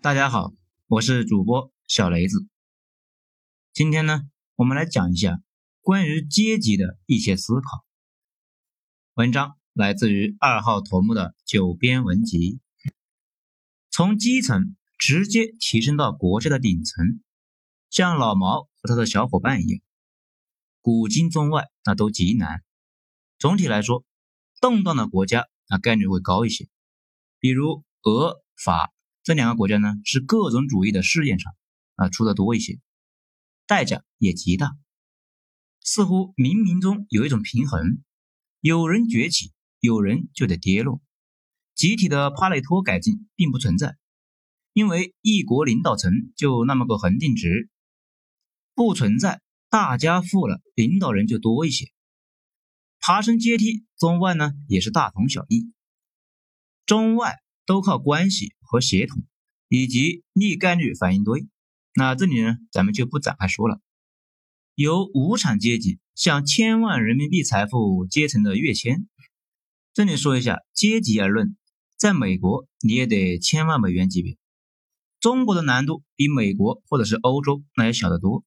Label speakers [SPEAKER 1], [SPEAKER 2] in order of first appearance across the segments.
[SPEAKER 1] 大家好，我是主播小雷子。今天呢，我们来讲一下关于阶级的一些思考。文章来自于二号头目的九编文集。从基层直接提升到国家的顶层，像老毛和他的小伙伴一样，古今中外那都极难。总体来说，动荡的国家那概率会高一些，比如俄法。这两个国家呢，是各种主义的试验场啊，出的多一些，代价也极大。似乎冥冥中有一种平衡，有人崛起，有人就得跌落。集体的帕累托改进并不存在，因为一国领导层就那么个恒定值，不存在大家富了，领导人就多一些。爬升阶梯，中外呢也是大同小异，中外都靠关系。和协同，以及逆概率反应堆，那这里呢，咱们就不展开说了。由无产阶级向千万人民币财富阶层的跃迁，这里说一下阶级而论，在美国你也得千万美元级别。中国的难度比美国或者是欧洲那要小得多，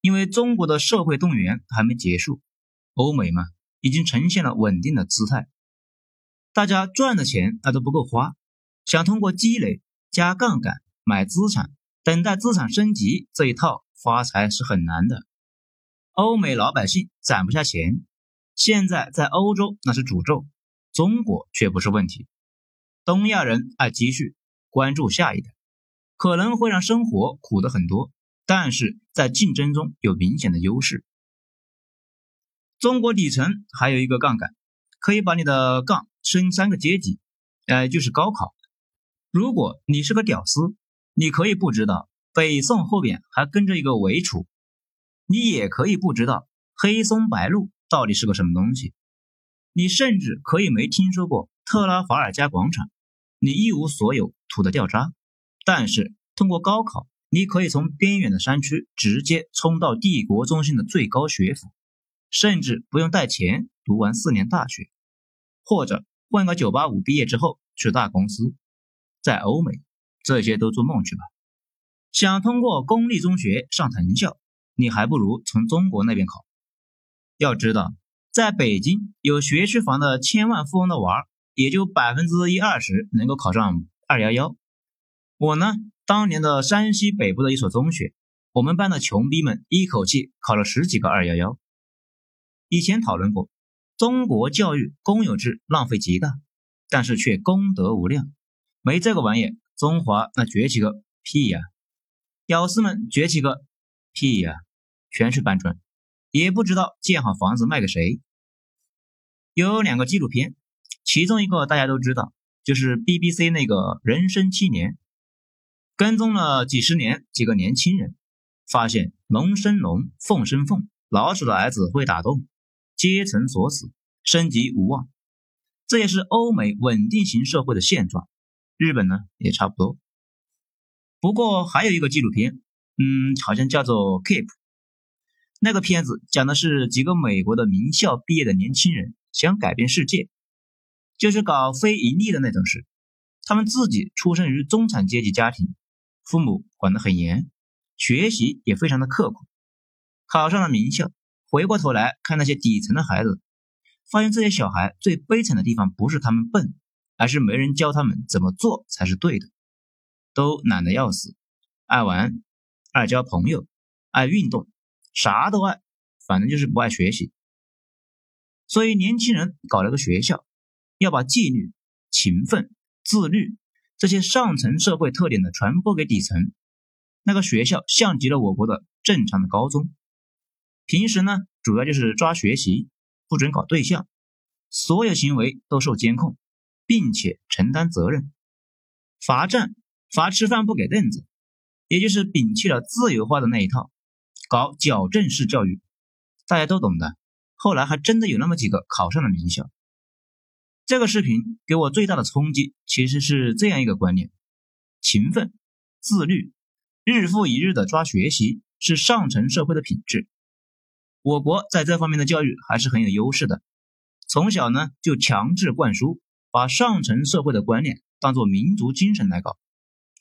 [SPEAKER 1] 因为中国的社会动员还没结束，欧美嘛已经呈现了稳定的姿态，大家赚的钱那都不够花。想通过积累、加杠杆、买资产、等待资产升级这一套发财是很难的。欧美老百姓攒不下钱，现在在欧洲那是诅咒，中国却不是问题。东亚人爱积蓄，关注下一代，可能会让生活苦的很多，但是在竞争中有明显的优势。中国底层还有一个杠杆，可以把你的杠升三个阶级，呃，就是高考。如果你是个屌丝，你可以不知道北宋后边还跟着一个伪楚，你也可以不知道黑松白鹿到底是个什么东西，你甚至可以没听说过特拉法尔加广场，你一无所有，土的掉渣。但是通过高考，你可以从边远的山区直接冲到帝国中心的最高学府，甚至不用带钱读完四年大学，或者混个985毕业之后去大公司。在欧美，这些都做梦去吧。想通过公立中学上藤校，你还不如从中国那边考。要知道，在北京有学区房的千万富翁的娃，也就百分之一二十能够考上二幺幺。我呢，当年的山西北部的一所中学，我们班的穷逼们一口气考了十几个二幺幺。以前讨论过，中国教育公有制浪费极大，但是却功德无量。没这个玩意，中华那崛起个屁呀！屌丝们崛起个屁呀！全是搬砖，也不知道建好房子卖给谁。有两个纪录片，其中一个大家都知道，就是 BBC 那个《人生七年》，跟踪了几十年几个年轻人，发现龙生龙，凤生凤，老鼠的儿子会打洞，阶层锁死，升级无望。这也是欧美稳定型社会的现状。日本呢也差不多，不过还有一个纪录片，嗯，好像叫做《Keep》。那个片子讲的是几个美国的名校毕业的年轻人想改变世界，就是搞非盈利的那种事。他们自己出生于中产阶级家庭，父母管得很严，学习也非常的刻苦，考上了名校。回过头来看那些底层的孩子，发现这些小孩最悲惨的地方不是他们笨。而是没人教他们怎么做才是对的，都懒得要死，爱玩，爱交朋友，爱运动，啥都爱，反正就是不爱学习。所以年轻人搞了个学校，要把纪律、勤奋、自律这些上层社会特点的传播给底层。那个学校像极了我国的正常的高中，平时呢主要就是抓学习，不准搞对象，所有行为都受监控。并且承担责任，罚站、罚吃饭不给凳子，也就是摒弃了自由化的那一套，搞矫正式教育，大家都懂的。后来还真的有那么几个考上了名校。这个视频给我最大的冲击，其实是这样一个观念：勤奋、自律、日复一日的抓学习，是上层社会的品质。我国在这方面的教育还是很有优势的，从小呢就强制灌输。把上层社会的观念当做民族精神来搞，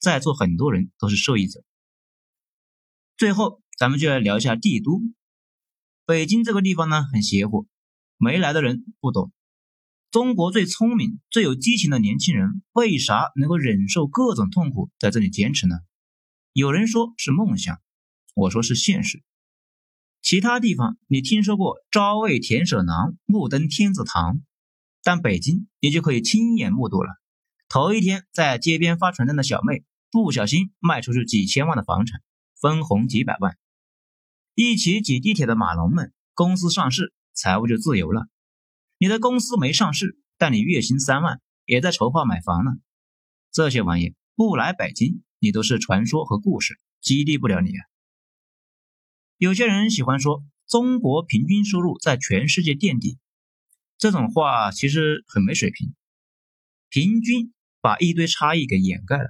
[SPEAKER 1] 在座很多人都是受益者。最后，咱们就来聊一下帝都。北京这个地方呢，很邪乎，没来的人不懂。中国最聪明、最有激情的年轻人，为啥能够忍受各种痛苦在这里坚持呢？有人说是梦想，我说是现实。其他地方你听说过朝为田舍郎，暮登天子堂，但北京你就可以亲眼目睹了。头一天在街边发传单的小妹，不小心卖出去几千万的房产，分红几百万；一起挤地铁的马龙们，公司上市，财务就自由了。你的公司没上市，但你月薪三万，也在筹划买房呢。这些玩意不来北京，你都是传说和故事，激励不了你啊。有些人喜欢说中国平均收入在全世界垫底，这种话其实很没水平。平均把一堆差异给掩盖了。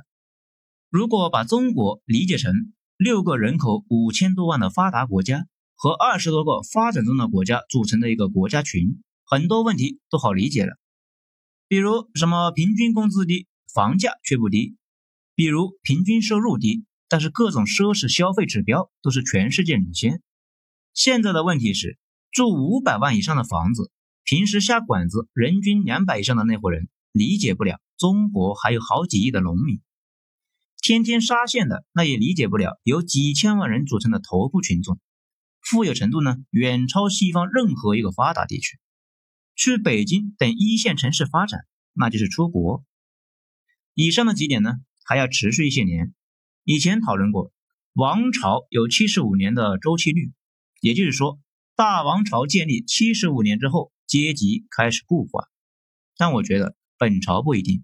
[SPEAKER 1] 如果把中国理解成六个人口五千多万的发达国家和二十多个发展中的国家组成的一个国家群，很多问题都好理解了。比如什么平均工资低，房价却不低；比如平均收入低。但是各种奢侈消费指标都是全世界领先。现在的问题是，住五百万以上的房子，平时下馆子人均两百以上的那伙人理解不了中国还有好几亿的农民；天天沙县的那也理解不了由几千万人组成的头部群众，富有程度呢远超西方任何一个发达地区。去北京等一线城市发展，那就是出国。以上的几点呢，还要持续一些年。以前讨论过，王朝有七十五年的周期率，也就是说，大王朝建立七十五年之后，阶级开始固化。但我觉得本朝不一定，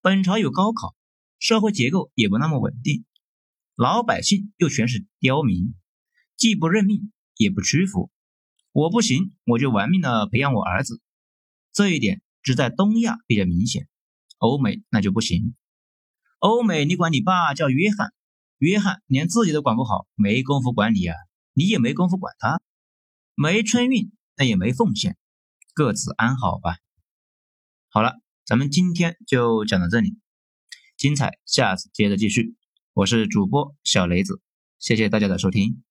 [SPEAKER 1] 本朝有高考，社会结构也不那么稳定，老百姓又全是刁民，既不认命也不屈服。我不行，我就玩命的培养我儿子。这一点只在东亚比较明显，欧美那就不行。欧美，你管你爸叫约翰，约翰连自己都管不好，没工夫管你啊，你也没工夫管他，没春运，那也没奉献，各自安好吧。好了，咱们今天就讲到这里，精彩下次接着继续。我是主播小雷子，谢谢大家的收听。